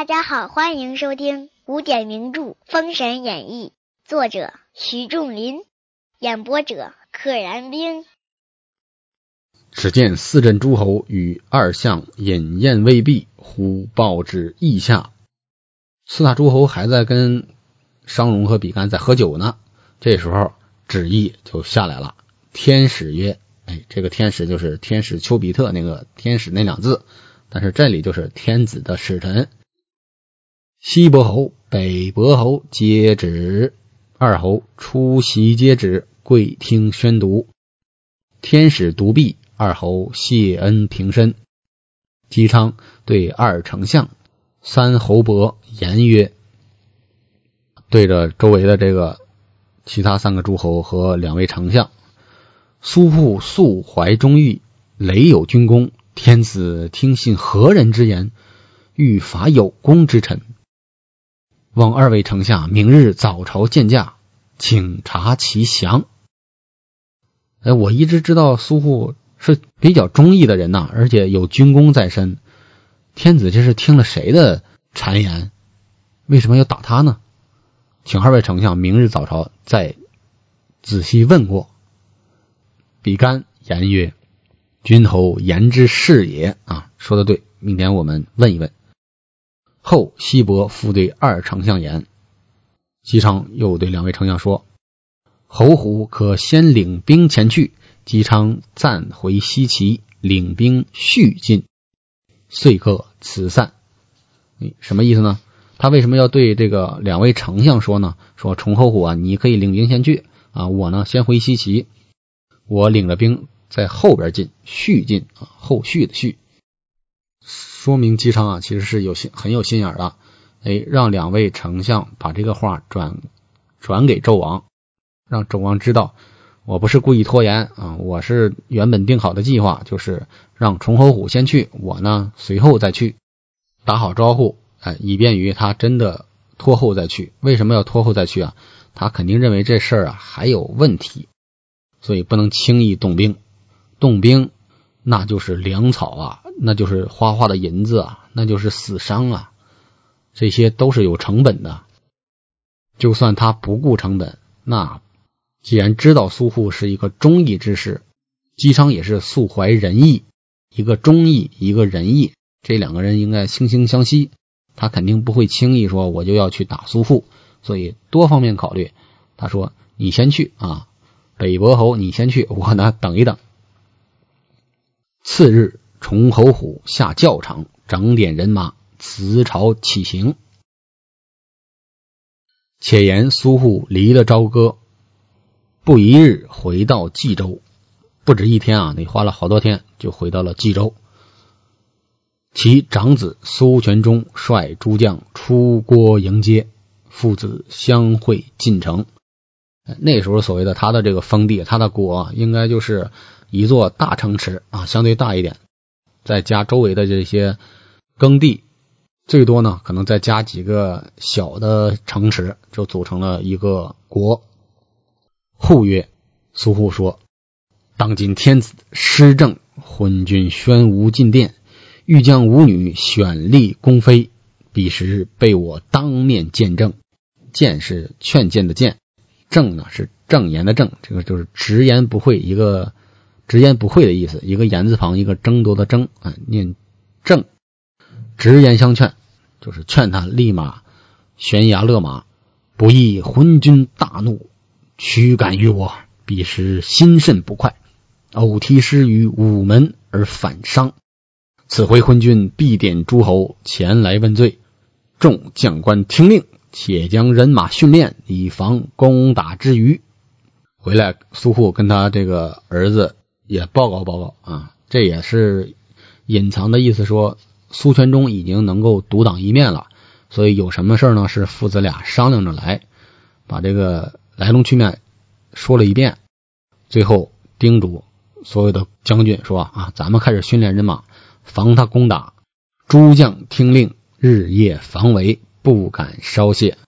大家好，欢迎收听古典名著《封神演义》，作者徐仲林，演播者可燃冰。只见四镇诸侯与二相饮宴未毕，忽报至邑下。四大诸侯还在跟商容和比干在喝酒呢。这时候旨意就下来了。天使曰：“哎，这个天使就是天使丘比特那个天使那两字，但是这里就是天子的使臣。西伯侯、北伯侯皆旨，二侯出席皆旨，跪听宣读。天使独臂。”二侯谢恩平身，姬昌对二丞相、三侯伯言曰：“对着周围的这个其他三个诸侯和两位丞相，苏护素怀忠义，累有军功。天子听信何人之言？欲伐有功之臣。望二位丞相明日早朝见驾，请查其详。”哎，我一直知道苏护。是比较忠义的人呐，而且有军功在身。天子这是听了谁的谗言？为什么要打他呢？请二位丞相明日早朝再仔细问过。比干言曰：“君侯言之是也啊，说的对。明天我们问一问。”后西伯复对二丞相言：“姬昌又对两位丞相说，侯虎可先领兵前去。”姬昌暂回西岐，领兵续进，遂可辞散。什么意思呢？他为什么要对这个两位丞相说呢？说崇侯虎啊，你可以领兵先去啊，我呢先回西岐，我领着兵在后边进，续进啊，后续的续，说明姬昌啊其实是有心很有心眼的，哎，让两位丞相把这个话转转给纣王，让纣王知道。我不是故意拖延啊，我是原本定好的计划，就是让崇侯虎先去，我呢随后再去，打好招呼，哎，以便于他真的拖后再去。为什么要拖后再去啊？他肯定认为这事儿啊还有问题，所以不能轻易动兵。动兵那就是粮草啊，那就是花花的银子啊，那就是死伤啊，这些都是有成本的。就算他不顾成本，那。既然知道苏护是一个忠义之士，姬昌也是素怀仁义，一个忠义，一个仁义，这两个人应该惺惺相惜。他肯定不会轻易说我就要去打苏护，所以多方面考虑。他说：“你先去啊，北伯侯，你先去，我呢等一等。”次日，崇侯虎下教场，整点人马，辞朝起行。且言苏护离了朝歌。不一日回到冀州，不止一天啊！你花了好多天就回到了冀州。其长子苏全忠率诸将出郭迎接，父子相会进城。那时候所谓的他的这个封地，他的国啊应该就是一座大城池啊，相对大一点，再加周围的这些耕地，最多呢可能再加几个小的城池，就组成了一个国。户曰：“苏护说，当今天子失政，昏君宣无进殿，欲将吾女选立宫妃。彼时被我当面见证。谏是劝谏的谏，正呢是正言的正，这个就是直言不讳，一个直言不讳的意思。一个言字旁，一个争夺的争啊，念正。直言相劝，就是劝他立马悬崖勒马。不意昏君大怒。”驱赶于我，彼时心甚不快，偶提师于午门而反伤。此回昏君必点诸侯前来问罪，众将官听令，且将人马训练，以防攻打之余。回来，苏护跟他这个儿子也报告报告啊，这也是隐藏的意思，说苏全忠已经能够独当一面了，所以有什么事呢？是父子俩商量着来，把这个。来龙去脉说了一遍，最后叮嘱所有的将军说：“啊，咱们开始训练人马，防他攻打。诸将听令，日夜防围，不敢稍懈。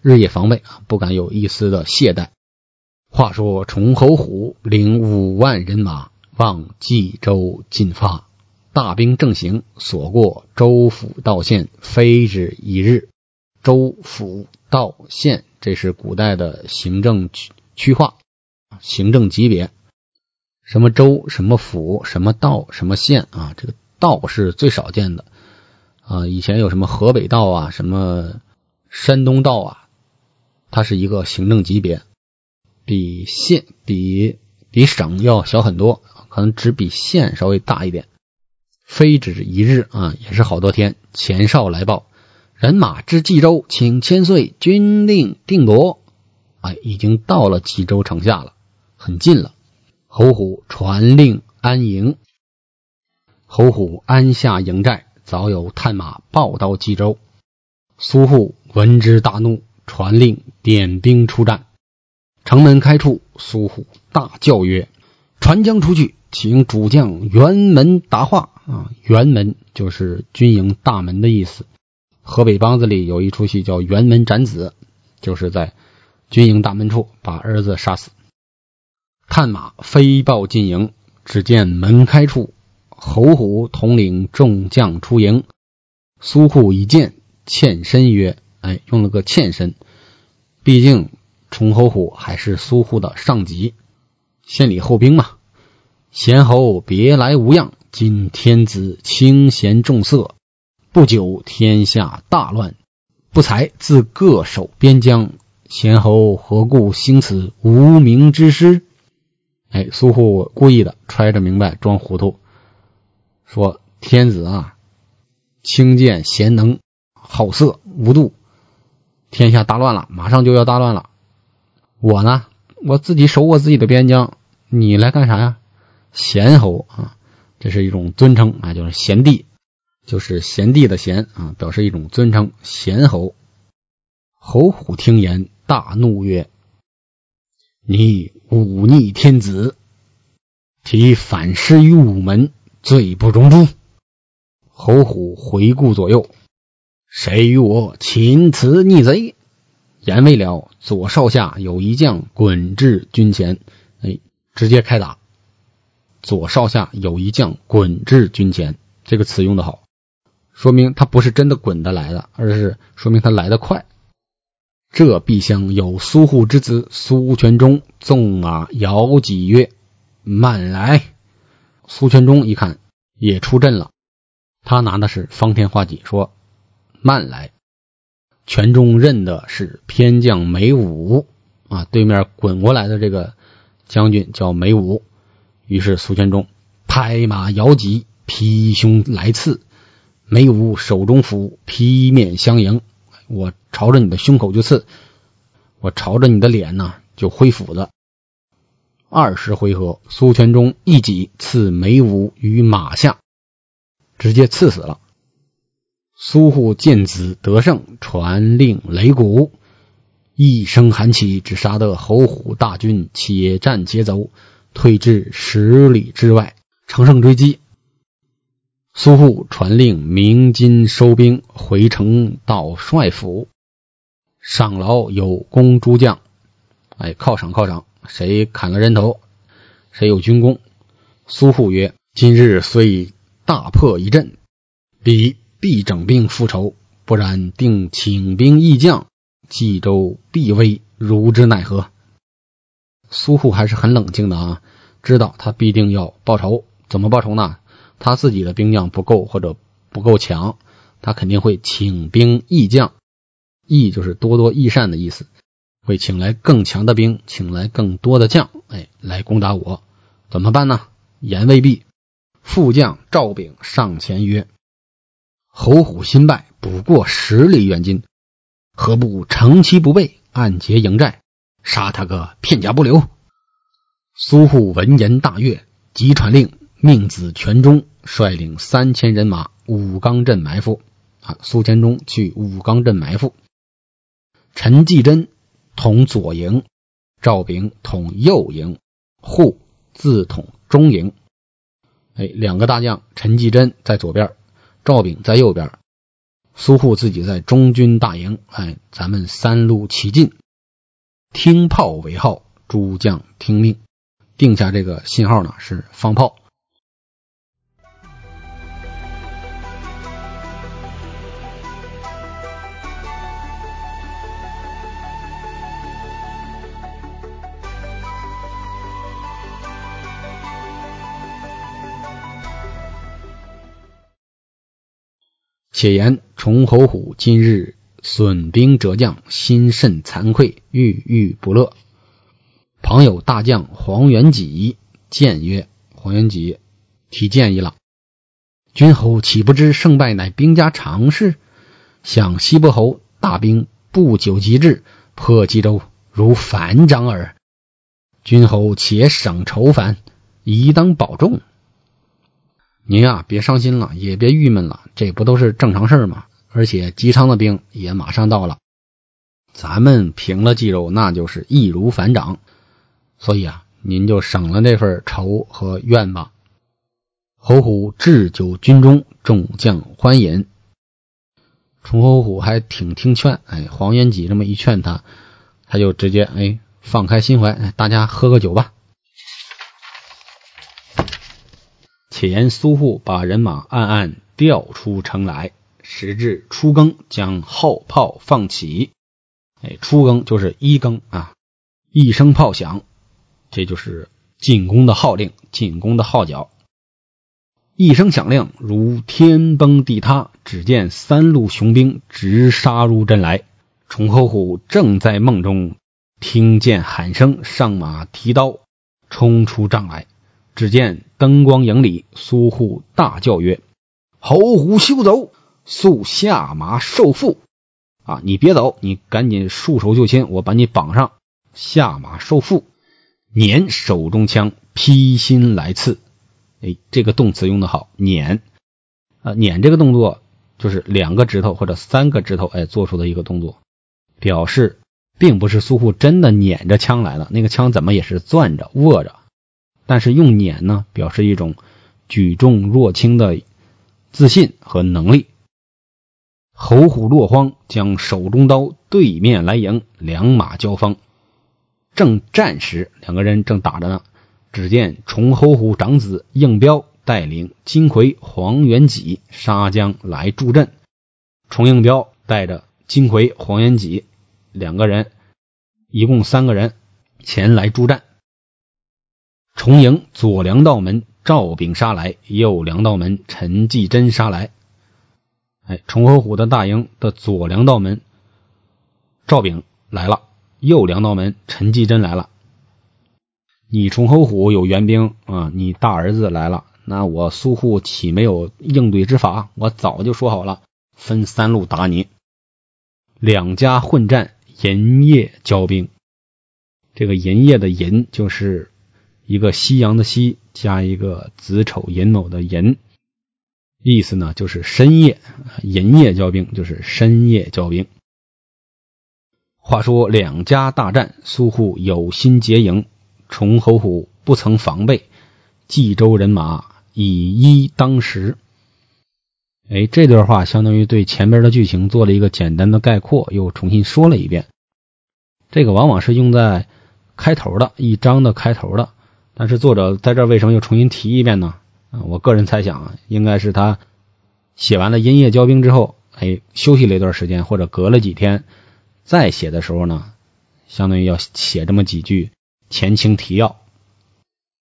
日夜防备啊，不敢有一丝的懈怠。”话说崇侯虎领五万人马往冀州进发，大兵正行，所过州府道县，非止一日。州府道县，这是古代的行政区区划，行政级别。什么州、什么府、什么道、什么县啊？这个道是最少见的啊。以前有什么河北道啊，什么山东道啊，它是一个行政级别，比县、比比省要小很多，可能只比县稍微大一点。非止一日啊，也是好多天。前哨来报，人马至冀州，请千岁，军令定夺。哎，已经到了冀州城下了，很近了。侯虎传令安营。侯虎安下营寨，早有探马报到冀州。苏护闻之大怒，传令点兵出战。城门开处，苏虎大叫曰：“传将出去，请主将辕门答话。”啊，辕门就是军营大门的意思。河北梆子里有一出戏叫《辕门斩子》，就是在军营大门处把儿子杀死。探马飞报进营，只见门开处，侯虎统领众将出营。苏护一见，欠身曰：“哎，用了个欠身，毕竟崇侯虎还是苏护的上级，先礼后兵嘛。贤侯别来无恙。”今天子清贤重色，不久天下大乱，不才自各守边疆，贤侯何故兴此无名之师？哎，苏护故意的揣着明白装糊涂，说天子啊，轻贱贤能，好色无度，天下大乱了，马上就要大乱了。我呢，我自己守我自己的边疆，你来干啥呀？贤侯啊！这是一种尊称啊，就是贤弟，就是贤弟的贤啊，表示一种尊称。贤侯侯虎听言，大怒曰：“你忤逆天子，提反诗于午门，罪不容诛。”侯虎回顾左右，谁与我擒此逆贼？言未了，左少下有一将滚至军前，哎，直接开打。左少下有一将滚至军前，这个词用的好，说明他不是真的滚的来的，而是说明他来的快。这壁厢有苏护之子苏全忠，纵马摇戟曰：“慢来！”苏全忠一看也出阵了，他拿的是方天画戟，说：“慢来！”全忠认的是偏将梅武啊，对面滚过来的这个将军叫梅武。于是苏全忠拍马摇戟，劈胸来刺。梅武手中斧劈面相迎，我朝着你的胸口就刺，我朝着你的脸呢就挥斧子。二十回合，苏全忠一戟刺梅武于马下，直接刺死了。苏护见子得胜，传令擂鼓，一声喊起，只杀得侯虎大军且战且走。退至十里之外，乘胜追击。苏护传令鸣金收兵，回城到帅府，赏劳有功诸将。哎，犒赏犒赏，谁砍了人头，谁有军功。苏护曰：“今日虽大破一阵，彼必整兵复仇，不然定请兵义将，冀州必危，如之奈何？”苏护还是很冷静的啊，知道他必定要报仇。怎么报仇呢？他自己的兵将不够或者不够强，他肯定会请兵义将，义就是多多益善的意思，会请来更强的兵，请来更多的将，哎，来攻打我。怎么办呢？言未毕，副将赵炳上前曰：“侯虎新败，不过十里远近，何不乘其不备，暗结营寨？”杀他个片甲不留！苏护闻言大悦，即传令，命子全忠率领三千人马武冈镇埋伏。啊，苏全忠去武冈镇埋伏。陈继真统左营，赵炳统右营，护自统中营。哎，两个大将，陈继真在左边，赵炳在右边，苏护自己在中军大营。哎，咱们三路齐进。听炮为号，诸将听命，定下这个信号呢是放炮。且言崇侯虎今日损兵折将，心甚惭愧，郁郁不乐。旁有大将黄元吉谏曰：“黄元吉提建议了，君侯岂不知胜败乃兵家常事？想西伯侯大兵不久即至，破冀州如反掌耳。君侯且省愁烦，宜当保重。”您呀，别伤心了，也别郁闷了，这不都是正常事儿吗？而且姬昌的兵也马上到了，咱们平了冀州，那就是易如反掌。所以啊，您就省了那份愁和怨吧。侯虎置酒军中，众将欢饮。崇侯虎还挺听劝，哎，黄元吉这么一劝他，他就直接哎放开心怀，哎，大家喝个酒吧。且言苏护把人马暗暗调出城来，时至初更，将号炮放起。哎，初更就是一更啊，一声炮响，这就是进攻的号令，进攻的号角。一声响亮，如天崩地塌。只见三路雄兵直杀入阵来。崇侯虎正在梦中，听见喊声，上马提刀冲出帐来。只见灯光影里，苏护大叫曰：“侯虎休走，速下马受缚！啊，你别走，你赶紧束手就擒，我把你绑上，下马受缚。捻手中枪，劈心来刺。哎，这个动词用的好，捻啊，捻这个动作就是两个指头或者三个指头哎做出的一个动作，表示并不是苏护真的捻着枪来了，那个枪怎么也是攥着握着。”但是用碾呢，表示一种举重若轻的自信和能力。侯虎落荒，将手中刀对面来迎，两马交锋。正战时，两个人正打着呢。只见崇侯虎长子应彪带领金魁、黄元吉杀将来助阵。崇应彪带着金魁、黄元吉两个人，一共三个人前来助战。重营左粮道门赵炳杀来，右粮道门陈继贞杀来。哎，崇侯虎的大营的左粮道门赵炳来了，右粮道门陈继贞来了。你崇侯虎有援兵啊，你大儿子来了，那我苏护岂没有应对之法？我早就说好了，分三路打你。两家混战，银夜交兵。这个银夜的银就是。一个夕阳的夕加一个子丑寅卯的寅，意思呢就是深夜，寅夜交兵就是深夜交兵。话说两家大战，苏护有心结营，崇侯虎不曾防备，冀州人马以一当十。哎，这段话相当于对前边的剧情做了一个简单的概括，又重新说了一遍。这个往往是用在开头的一章的开头的。但是作者在这为什么又重新提一遍呢？啊，我个人猜想啊，应该是他写完了《阴夜交兵》之后，哎，休息了一段时间，或者隔了几天再写的时候呢，相当于要写这么几句前情提要。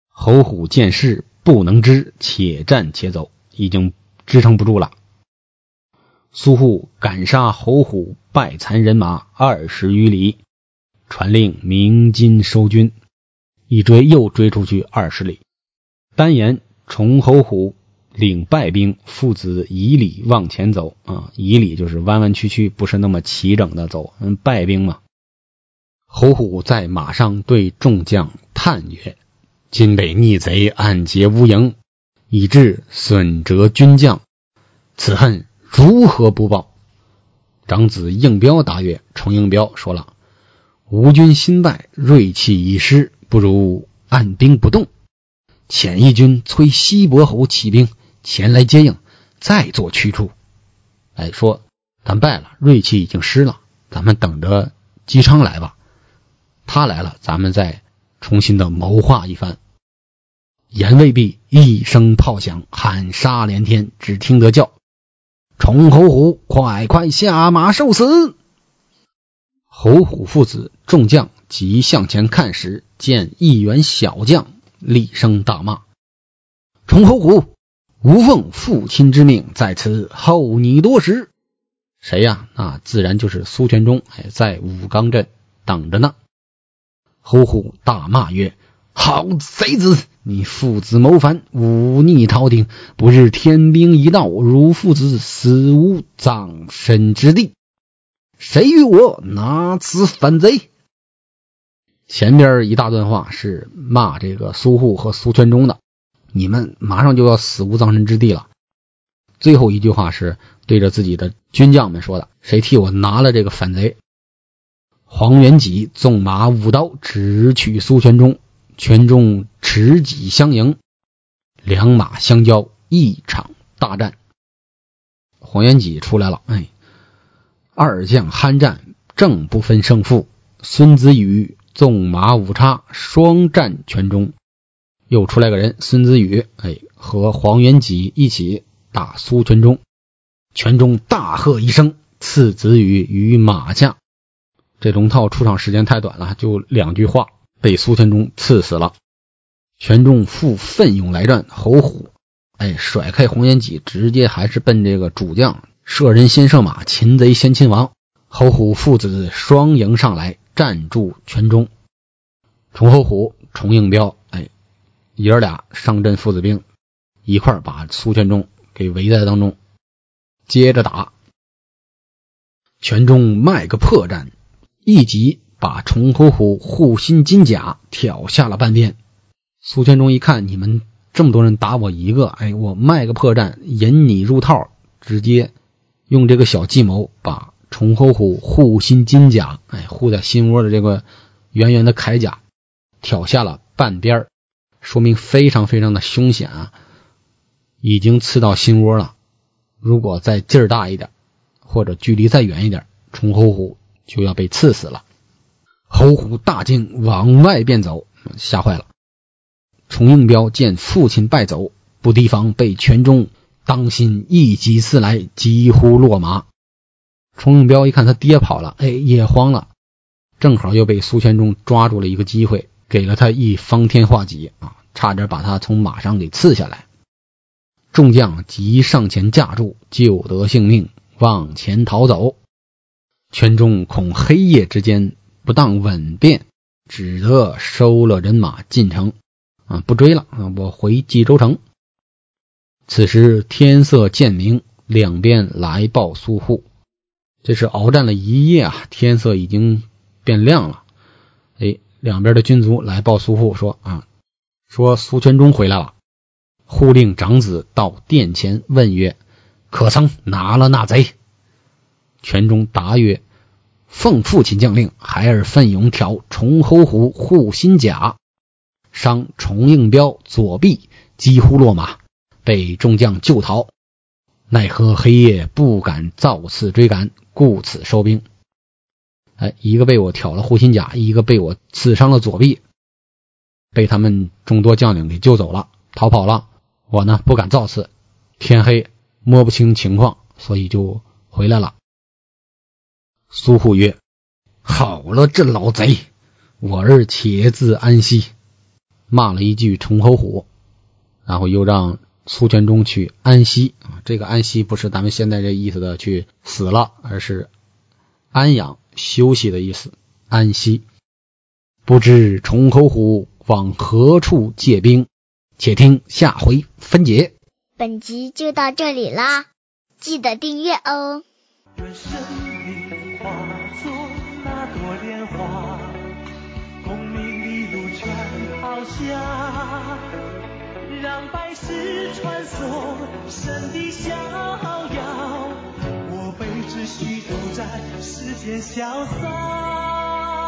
侯虎见势不能支，且战且走，已经支撑不住了。苏护赶杀侯虎，败残人马二十余里，传令鸣金收军。一追又追出去二十里，单言崇侯虎领败兵，父子以里往前走啊，以里就是弯弯曲曲，不是那么齐整的走。嗯，败兵嘛。侯虎在马上对众将叹曰：“今被逆贼暗劫无营，以致损折军将，此恨如何不报？”长子应彪答曰：“崇应彪说了，吴军新败，锐气已失。”不如按兵不动，遣义军催西伯侯起兵前来接应，再做驱逐。哎，说咱败了，锐气已经失了，咱们等着姬昌来吧。他来了，咱们再重新的谋划一番。言未毕，一声炮响，喊杀连天，只听得叫：“崇侯虎，快快下马受死！”侯虎父子众将。即向前看时，见一员小将厉声大骂：“崇侯虎，吾奉父亲之命在此候你多时。谁呀？那自然就是苏全忠。哎，在武冈镇等着呢。侯虎大骂曰：“好贼子！你父子谋反，忤逆朝廷，不日天兵一到，汝父子死无葬身之地。谁与我拿此反贼？”前边一大段话是骂这个苏护和苏全忠的，你们马上就要死无葬身之地了。最后一句话是对着自己的军将们说的：“谁替我拿了这个反贼？”黄元吉纵马舞刀直取苏全忠，全忠持戟相迎，两马相交，一场大战。黄元吉出来了，哎，二将酣战，正不分胜负。孙子宇。纵马五叉，双战全中。又出来个人，孙子宇，哎，和黄元吉一起打苏全忠。全忠大喝一声，刺子宇于马下。这龙套出场时间太短了，就两句话，被苏全忠刺死了。全忠复奋勇来战，侯虎，哎，甩开黄元吉，直接还是奔这个主将，射人先射马，擒贼先擒王。侯虎父子双迎上来。站住！全中，崇侯虎、崇应彪，哎，爷儿俩上阵，父子兵一块把苏全忠给围在当中，接着打。全忠卖个破绽，一击把崇侯虎护心金甲挑下了半边。苏全忠一看，你们这么多人打我一个，哎，我卖个破绽，引你入套，直接用这个小计谋把。崇侯虎护心金甲，哎，护在心窝的这个圆圆的铠甲，挑下了半边说明非常非常的凶险啊！已经刺到心窝了。如果再劲儿大一点，或者距离再远一点，崇侯虎就要被刺死了。侯虎大惊，往外便走，吓坏了。崇应彪见父亲败走，不提防被全中当心一击刺来，几乎落马。崇应彪一看他爹跑了，哎，也慌了，正好又被苏全忠抓住了一个机会，给了他一方天画戟啊，差点把他从马上给刺下来。众将急上前架住，救得性命，往前逃走。全忠恐黑夜之间不当稳便，只得收了人马进城，啊，不追了啊，我回冀州城。此时天色渐明，两边来报苏护。这是鏖战了一夜啊，天色已经变亮了。哎，两边的军卒来报苏护说啊，说苏全忠回来了。护令长子到殿前问曰：“可曾拿了那贼？”全忠答曰：“奉父亲将令，孩儿奋勇挑崇侯虎护心甲，伤崇应彪左臂，几乎落马，被众将救逃。奈何黑夜不敢造次追赶。”故此收兵。哎，一个被我挑了护心甲，一个被我刺伤了左臂，被他们众多将领给救走了，逃跑了。我呢不敢造次，天黑摸不清情况，所以就回来了。苏护曰：“好了，这老贼，我儿且自安息。”骂了一句崇侯虎，然后又让。苏全忠去安息啊，这个安息不是咱们现在这意思的去死了，而是安养休息的意思。安息，不知崇侯虎往何处借兵？且听下回分解。本集就到这里啦，记得订阅哦。愿生命化作那朵莲花，功名利禄全抛下，让百世。穿梭神的逍遥，我辈只需都在世间潇洒。